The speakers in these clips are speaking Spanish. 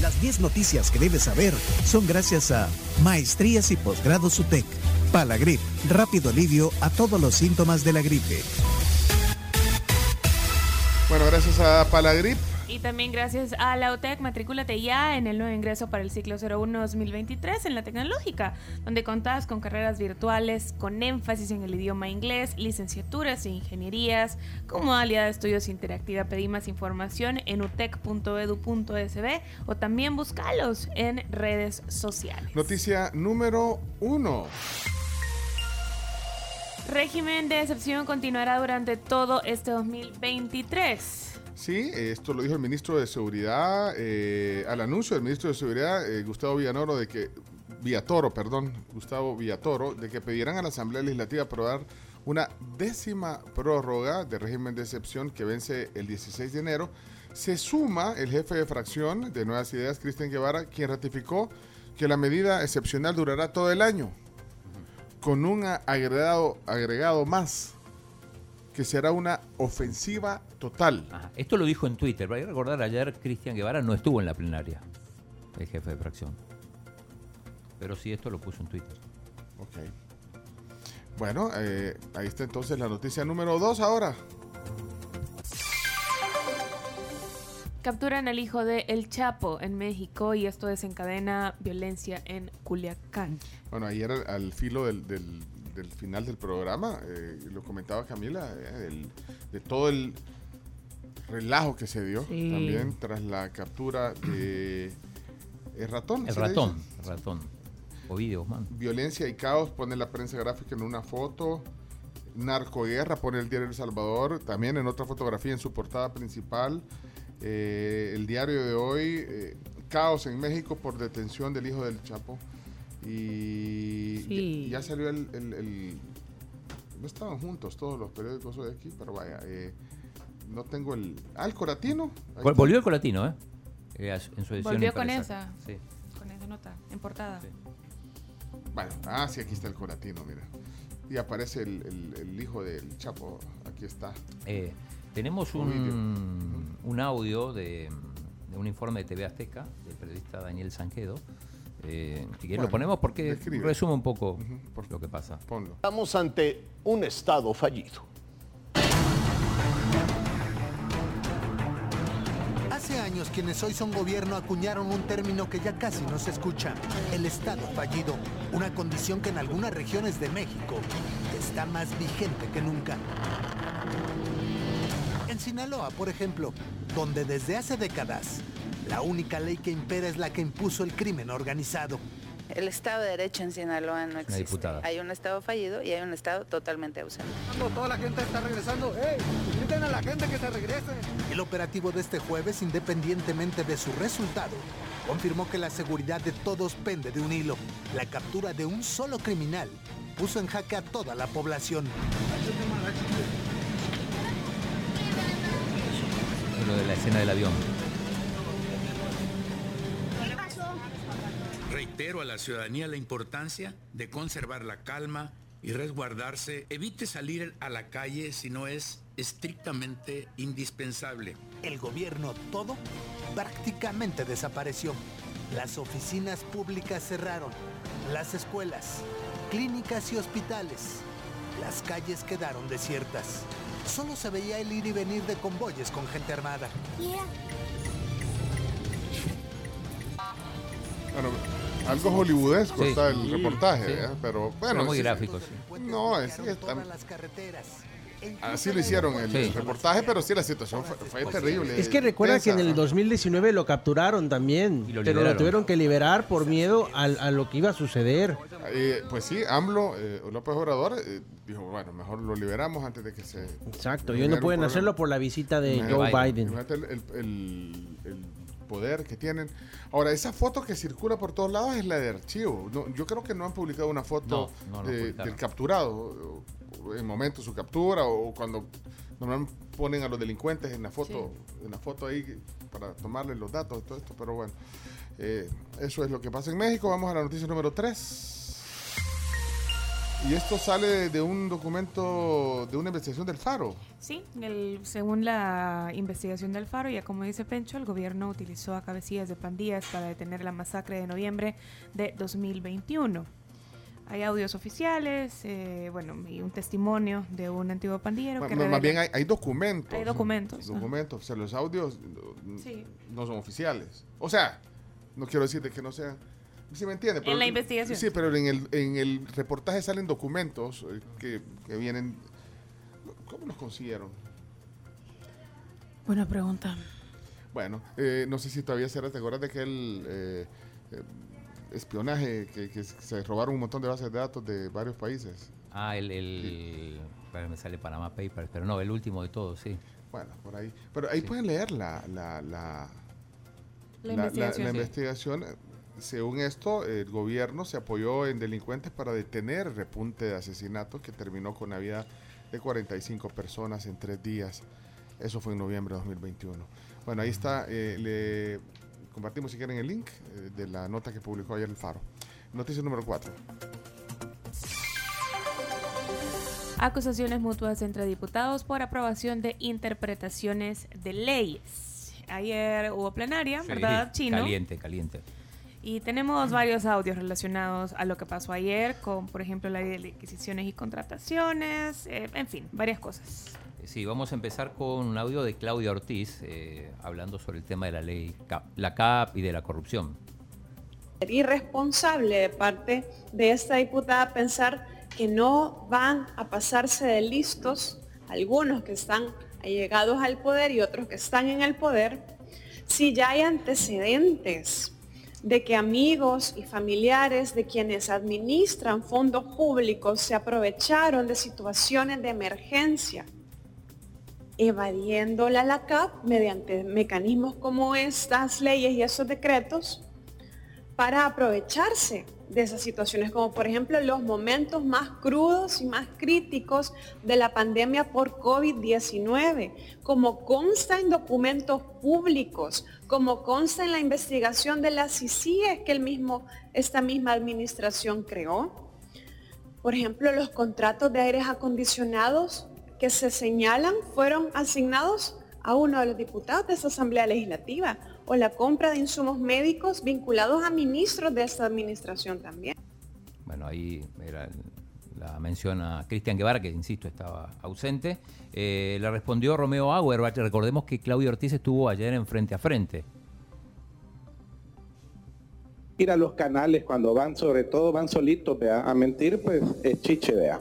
Las 10 noticias que debes saber son gracias a Maestrías y Posgrados UTEC. Palagrip, rápido alivio a todos los síntomas de la gripe. Bueno, gracias a Palagrip y también gracias a la UTEC, matrículate ya en el nuevo ingreso para el ciclo 01-2023 en la tecnológica, donde contás con carreras virtuales con énfasis en el idioma inglés, licenciaturas e ingenierías, con modalidad de estudios interactiva. Pedí más información en utec.edu.sb o también búscalos en redes sociales. Noticia número uno. Régimen de excepción continuará durante todo este 2023. Sí, esto lo dijo el ministro de Seguridad, eh, al anuncio del ministro de Seguridad, eh, Gustavo Villanoro, de que, Villatoro, perdón, Gustavo Villatoro, de que pedirán a la Asamblea Legislativa aprobar una décima prórroga de régimen de excepción que vence el 16 de enero, se suma el jefe de fracción de Nuevas Ideas, Cristian Guevara, quien ratificó que la medida excepcional durará todo el año, con un agregado, agregado más que será una ofensiva total. Esto lo dijo en Twitter. Voy a recordar, ayer Cristian Guevara no estuvo en la plenaria, el jefe de fracción. Pero sí, esto lo puso en Twitter. Ok. Bueno, eh, ahí está entonces la noticia número dos ahora. Capturan al hijo de El Chapo en México y esto desencadena violencia en Culiacán. Bueno, ayer al, filo del, del final del programa, eh, lo comentaba Camila, eh, de todo el relajo que se dio también tras la captura de el ratón. El ratón, el ratón. Ovidio, man. Violencia y caos, pone la prensa gráfica en una foto. Narcoguerra, pone el diario El Salvador, también en otra fotografía en su portada principal. Eh, el diario de hoy, caos en México por detención del hijo del Chapo. Y ya, salió el, No estaban juntos todos los periódicos de aquí, pero vaya, eh, no tengo el... Ah, el Coratino. Volvió el Coratino, ¿eh? ¿eh? En su edición. Volvió con esa. Sí. Con esa nota, en portada. Bueno, ah, sí, aquí está el Coratino, mira. Y aparece el, hijo del Chapo, aquí está. Eh, tenemos un, un audio de, de, un informe de TV Azteca del periodista Daniel Sanquedo, eh, si lo ponemos porque resume un poco por lo que pasa. Estamos ante un Estado fallido. Hace años quienes hoy son gobierno acuñaron un término que ya casi no se escucha, el Estado fallido, una condición que en algunas regiones de México está más vigente que nunca. En Sinaloa, por ejemplo, donde desde hace décadas la única ley que impera es la que impuso el crimen organizado. El Estado de Derecho en Sinaloa no existe. Hay un Estado fallido y hay un Estado totalmente ausente. Cuando toda la gente está regresando, ¡hey! Griten a la gente que se regrese. El operativo de este jueves, independientemente de su resultado, confirmó que la seguridad de todos pende de un hilo. La captura de un solo criminal puso en jaque a toda la población. Lo de la escena del avión. Reitero a la ciudadanía la importancia de conservar la calma y resguardarse. Evite salir a la calle si no es estrictamente indispensable. El gobierno todo prácticamente desapareció. Las oficinas públicas cerraron, las escuelas, clínicas y hospitales. Las calles quedaron desiertas. Solo se veía el ir y venir de convoyes con gente armada. Algo hollywoodesco está el reportaje, ¿eh? pero bueno. muy gráfico, No, es, Así lo hicieron el, reportaje, pero sí la situación fue, terrible. Es que recuerda que en el 2019 lo capturaron también, pero lo tuvieron que liberar por miedo a, lo que iba a suceder. Eh, pues sí, AMLO, eh, López Obrador, eh, dijo, bueno, mejor lo liberamos antes de que se... Exacto, y no pueden hacerlo por la visita de Joe Biden. el poder que tienen. Ahora, esa foto que circula por todos lados es la de archivo. yo creo que no han publicado una foto del capturado en el momento de su captura o cuando normalmente ponen a los delincuentes en la foto, en la foto ahí para tomarles los datos y todo esto. Pero bueno, eh, eso es lo que pasa en México. Vamos a la noticia número 3. Y esto sale de un documento, de una investigación del Faro. Sí, según la investigación del Faro, ya como dice Pencho, el gobierno utilizó a cabecillas de pandillas para detener la masacre de noviembre de 2021. Hay audios oficiales, eh, bueno, y un testimonio de un antiguo pandillero. que más bien hay, documentos. Hay documentos. Documentos, o sea, los audios no son oficiales. O sea, no quiero decir de que no sean ¿Sí me entiende? en la investigación. Sí, pero en el, en el reportaje salen documentos eh, que, que vienen... ¿Cómo los consiguieron? Buena pregunta. Bueno, eh, no sé si todavía será, ¿te acuerdas de aquel eh, espionaje que, se robaron un montón de bases de datos de varios países? Ah, el... el me sale Panama Papers, pero no, el último de todos, sí. Bueno, por ahí. Pero ahí pueden leer la, la, la, la investigación. la investigación según esto, el gobierno se apoyó en delincuentes para detener el repunte de asesinatos que terminó con la vida de 45 personas en tres días. Eso fue en noviembre de 2021. Bueno, ahí está. Eh, le compartimos si quieren el link eh, de la nota que publicó ayer el Faro. Noticia número 4. Acusaciones mutuas entre diputados por aprobación de interpretaciones de leyes. Ayer hubo plenaria, ¿verdad, Chino? Caliente, caliente. Y tenemos varios audios relacionados a lo que pasó ayer, con por ejemplo la ley de adquisiciones y contrataciones, eh, en fin, varias cosas. Sí, vamos a empezar con un audio de Claudia Ortiz, eh, hablando sobre el tema de la ley CAP, la CAP y de la corrupción. Irresponsable de parte de esta diputada pensar que no van a pasarse de listos algunos que están allegados al poder y otros que están en el poder, si ya hay antecedentes de que amigos y familiares de quienes administran fondos públicos se aprovecharon de situaciones de emergencia, evadiéndola a la CAP mediante mecanismos como estas leyes y esos decretos para aprovecharse de esas situaciones, como por ejemplo los momentos más crudos y más críticos de la pandemia por COVID-19, como consta en documentos públicos, como consta en la investigación de las CICIES que el mismo, esta misma administración creó. Por ejemplo, los contratos de aires acondicionados que se señalan fueron asignados a uno de los diputados de esa Asamblea Legislativa o la compra de insumos médicos vinculados a ministros de esta administración también. Bueno, ahí era la mención a Cristian Guevara, que insisto estaba ausente. Eh, le respondió Romeo Auerbach. Recordemos que Claudio Ortiz estuvo ayer en frente a frente. Ir a los canales cuando van, sobre todo van solitos a mentir, pues es chiche, vea.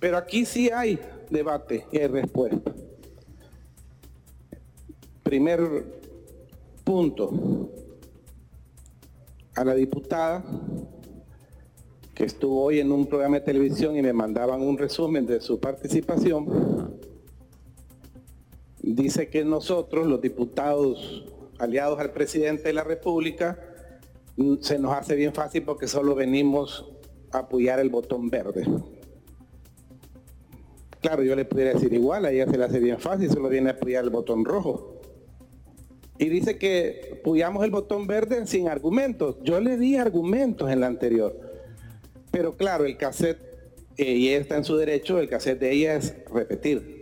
Pero aquí sí hay debate y hay respuesta. Primer punto. A la diputada que estuvo hoy en un programa de televisión y me mandaban un resumen de su participación, dice que nosotros, los diputados aliados al presidente de la República, se nos hace bien fácil porque solo venimos a apoyar el botón verde. Claro, yo le pudiera decir igual, a ella se le hace bien fácil, solo viene a apoyar el botón rojo y dice que apoyamos el botón verde sin argumentos. Yo le di argumentos en la anterior. Pero claro, el cassette, eh, y ella está en su derecho, el cassette de ella es repetir.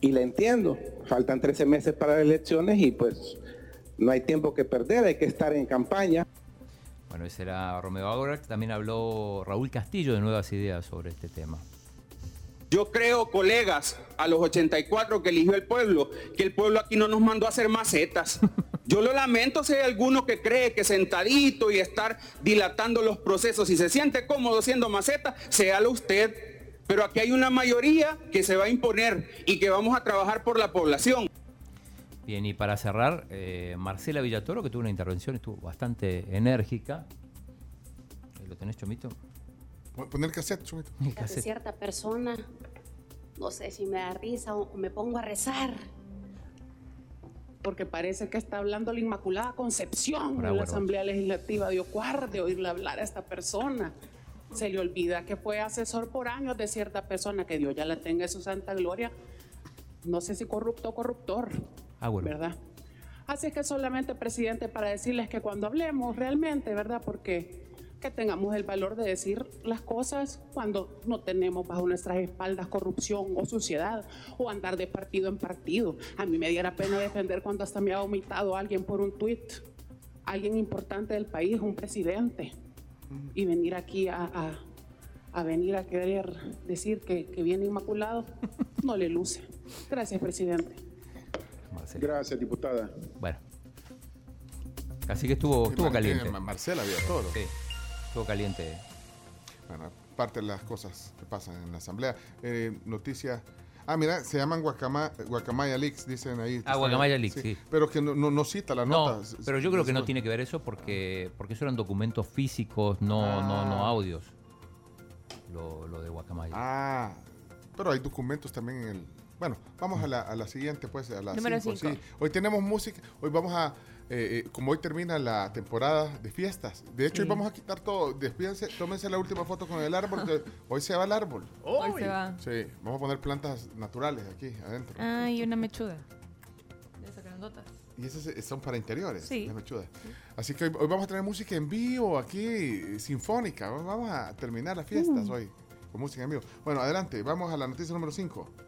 Y la entiendo. Faltan 13 meses para las elecciones y pues no hay tiempo que perder, hay que estar en campaña. Bueno, ese era Romeo Agora. También habló Raúl Castillo de Nuevas Ideas sobre este tema. Yo creo, colegas, a los 84 que eligió el pueblo, que el pueblo aquí no nos mandó a hacer macetas. Yo lo lamento si hay alguno que cree que sentadito y estar dilatando los procesos, si se siente cómodo siendo maceta, séalo usted. Pero aquí hay una mayoría que se va a imponer y que vamos a trabajar por la población. Bien, y para cerrar, eh, Marcela Villatoro, que tuvo una intervención, estuvo bastante enérgica. ¿Lo tenés, Chomito? Poner cassette, cassette. cierta persona, no sé si me da risa o me pongo a rezar. Porque parece que está hablando la Inmaculada Concepción en la Asamblea Legislativa. Dios guarde oírle hablar a esta persona. Se le olvida que fue asesor por años de cierta persona, que Dios ya la tenga en su santa gloria. No sé si corrupto o corruptor. Ah, ¿Verdad? Así es que solamente, presidente, para decirles que cuando hablemos realmente, ¿verdad? Porque que tengamos el valor de decir las cosas cuando no tenemos bajo nuestras espaldas corrupción o suciedad o andar de partido en partido. A mí me diera pena defender cuando hasta me ha vomitado alguien por un tuit, alguien importante del país, un presidente, y venir aquí a, venir a querer decir que, que viene inmaculado, no le luce. Gracias, presidente. Gracias, diputada. Bueno. Así que estuvo, estuvo caliente. Marcela había todo. Sí, estuvo caliente. Bueno, parte de las cosas que pasan en la asamblea. Eh, noticia. Ah, mira, se llaman Guacamaya Leaks, dicen ahí. Ah, Guacamaya Leaks, sí. Pero que no, no, cita la nota. pero yo creo que no tiene que ver eso porque, porque eso eran documentos físicos, no, no, no ah. audios. Lo, lo de Guacamaya. Ah, pero hay documentos también en el. Bueno, vamos a la, a la siguiente, pues, a la Número cinco, Sí. Hoy tenemos música, hoy vamos a eh, eh, como hoy termina la temporada de fiestas. De hecho, hoy vamos a quitar todo. Despídense, tómense la última foto con el árbol, hoy se va el árbol. Hoy se va. Sí, vamos a poner plantas naturales aquí adentro. Ah, y una mechuda. Y esas son para interiores, sí. mechudas. Así que hoy, vamos a tener música en vivo aquí, sinfónica. Vamos a terminar las fiestas mm. hoy con música en vivo. Bueno, adelante, vamos a la noticia número 5.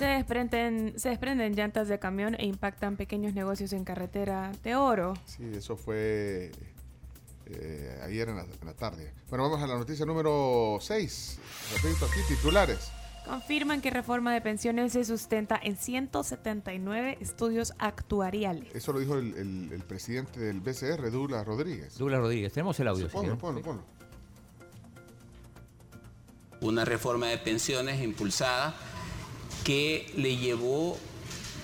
Se desprenden, se desprenden llantas de camión e impactan pequeños negocios en carretera de oro. Sí, eso fue eh, ayer en la, tarde. Bueno, vamos a la noticia número 6. Repito aquí, titulares. Confirman que reforma de pensiones se sustenta en 179 estudios actuariales. Eso lo dijo el, presidente del BCR, Douglas Rodríguez. Douglas Rodríguez, tenemos el audio. Sí, ponlo, ponlo, ponlo. Una reforma de pensiones impulsada que le llevó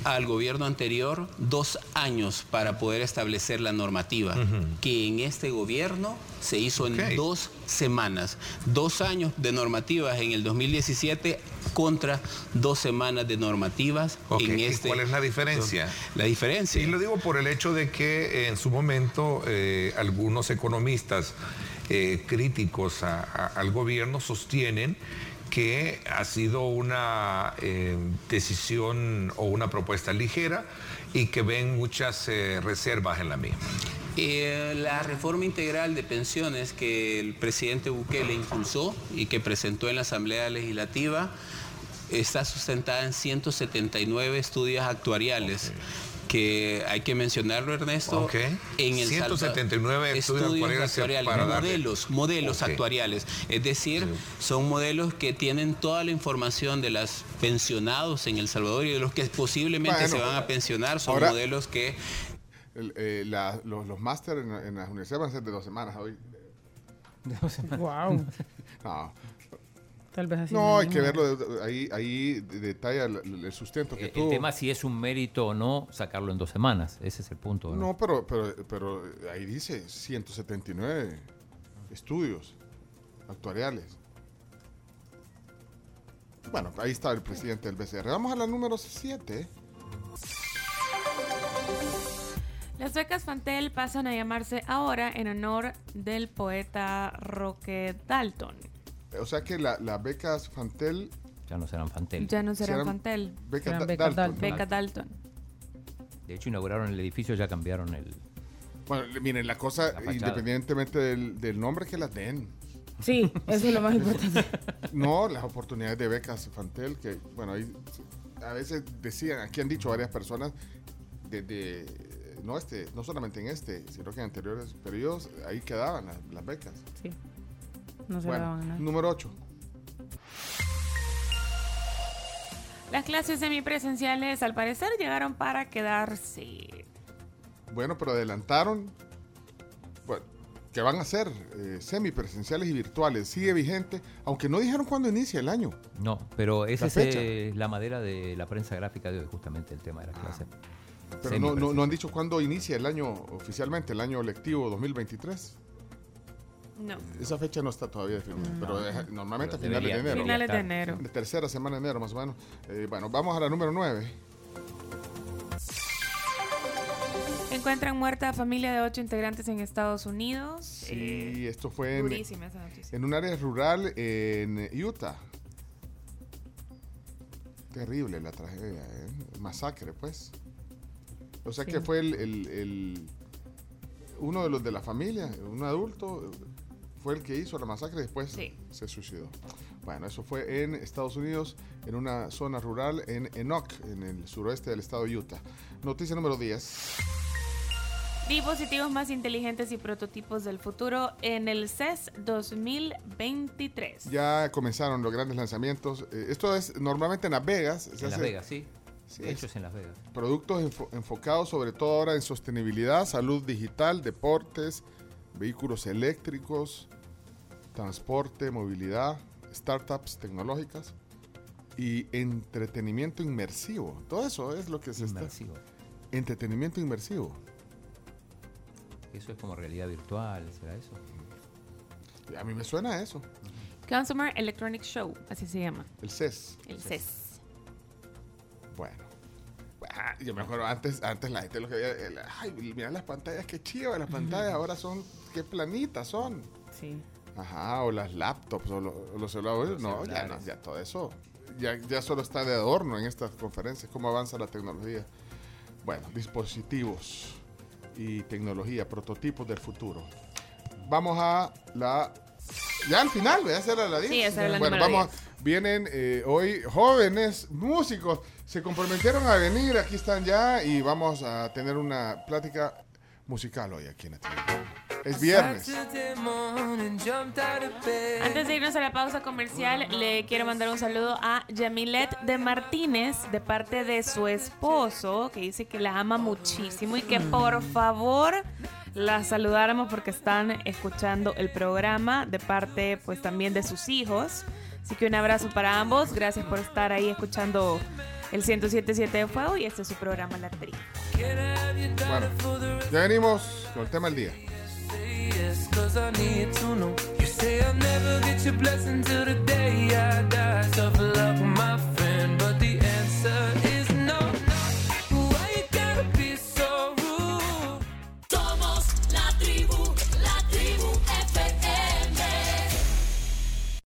al gobierno anterior dos años para poder establecer la normativa, que en este gobierno se hizo en dos semanas. Dos años de normativas en el 2017 contra dos semanas de normativas en este. ¿Cuál es la diferencia? La diferencia. Y lo digo por el hecho de que en su momento eh, algunos economistas eh, críticos al gobierno sostienen que ha sido una eh, decisión o una propuesta ligera y que ven muchas eh, reservas en la misma. Eh, la reforma integral de pensiones que el presidente Bukele impulsó y que presentó en la Asamblea Legislativa está sustentada en 179 estudios actuariales que hay que mencionarlo, Ernesto, en el 179 estudios, actuariales, modelos, modelos actuariales. Es decir, son modelos que tienen toda la información de los pensionados en El Salvador y de los que posiblemente se van a pensionar. Son modelos que... Eh, los, los máster en, en, las universidades van a ser de dos semanas hoy. De dos semanas. Wow. no, Tal vez así. No, hay que verlo, ahí, ahí detalla el, sustento que el, tuvo. El tema si es un mérito o no sacarlo en dos semanas, ese es el punto. No, pero, pero, pero ahí dice 179 estudios actuariales. Bueno, ahí está el presidente del BCR. Vamos a la número 7. Las becas Fantel pasan a llamarse ahora en honor del poeta Roque Dalton. O sea que las la becas Fantel... Ya no serán Fantel. Ya no serán, Fantel. Becas Dalton. Beca Dalton. De hecho, inauguraron el edificio, ya cambiaron el... Bueno, miren, la cosa, independientemente del, nombre que las den. Sí, eso es lo más importante. no, las oportunidades de becas Fantel, que, bueno, ahí a veces decían, aquí han dicho varias personas, desde, no, este, no solamente en este, sino que en anteriores periodos, ahí quedaban las, las becas. Sí. No se bueno, Número 8. Las clases semipresenciales al parecer llegaron para quedarse. Bueno, pero adelantaron. Bueno, que van a ser eh, semipresenciales y virtuales. Sigue vigente, aunque no dijeron cuándo inicia el año. No, pero esa es eh, la madera de la prensa gráfica de hoy, justamente el tema de las ah. clases. Pero no, no, no, han dicho cuándo inicia el año oficialmente, el año lectivo 2023. No. Esa fecha no está todavía definida, pero normalmente a finales de enero. Finales de enero. De tercera semana de enero, más o menos. Eh, bueno, vamos a la número 9. Encuentran muerta a familia de ocho integrantes en Estados Unidos. Sí, eh, esto fue en, en un área rural en Utah. Terrible la tragedia, ¿eh? masacre, pues. O sea que fue el uno de los de la familia, un adulto, fue el que hizo la masacre y después se suicidó. Bueno, eso fue en Estados Unidos, en una zona rural en Enoch, en el suroeste del estado de Utah. Noticia número 10. Dispositivos más inteligentes y prototipos del futuro en el CES 2023. Ya comenzaron los grandes lanzamientos. Eh, esto es normalmente en Las Vegas. en Las Vegas, sí. Hechos en Las Vegas. Productos enfocados sobre todo ahora en sostenibilidad, salud digital, deportes, vehículos eléctricos, transporte, movilidad, startups tecnológicas y entretenimiento inmersivo. Todo eso es lo que se inmersivo. Entretenimiento inmersivo. Eso es como realidad virtual, ¿será eso? A mí me suena eso. Consumer Electronic Show, así se llama. El CES. El CES. Bueno. Ah, yo me acuerdo antes, antes la gente lo que veía, ay, mira las pantallas, qué chido las pantallas, ahora son, qué planitas son. Sí. Ajá, o las laptops o, los celulares. no, ya no, ya todo eso. Ya, ya solo está de adorno en estas conferencias, cómo avanza la tecnología. Bueno, dispositivos y tecnología, prototipos del futuro. Vamos a la. Ya al final, voy a hacer la, la Sí, esa la Bueno, vamos. Vienen eh, hoy jóvenes músicos, se comprometieron a venir, aquí están ya y vamos a tener una plática musical hoy aquí en la es viernes. Antes de irnos a la pausa comercial, le quiero mandar un saludo a Yamilet de Martínez de parte de su esposo, que dice que la ama muchísimo y que por favor la saludáramos porque están escuchando el programa de parte pues también de sus hijos. Así que un abrazo para ambos. Gracias por estar ahí escuchando el 1077 de Fuego y este es su programa La Tri. Bueno, ya venimos con el tema del día. cause I need to know. You say I'll never get your blessing till the day I die. Suffer love.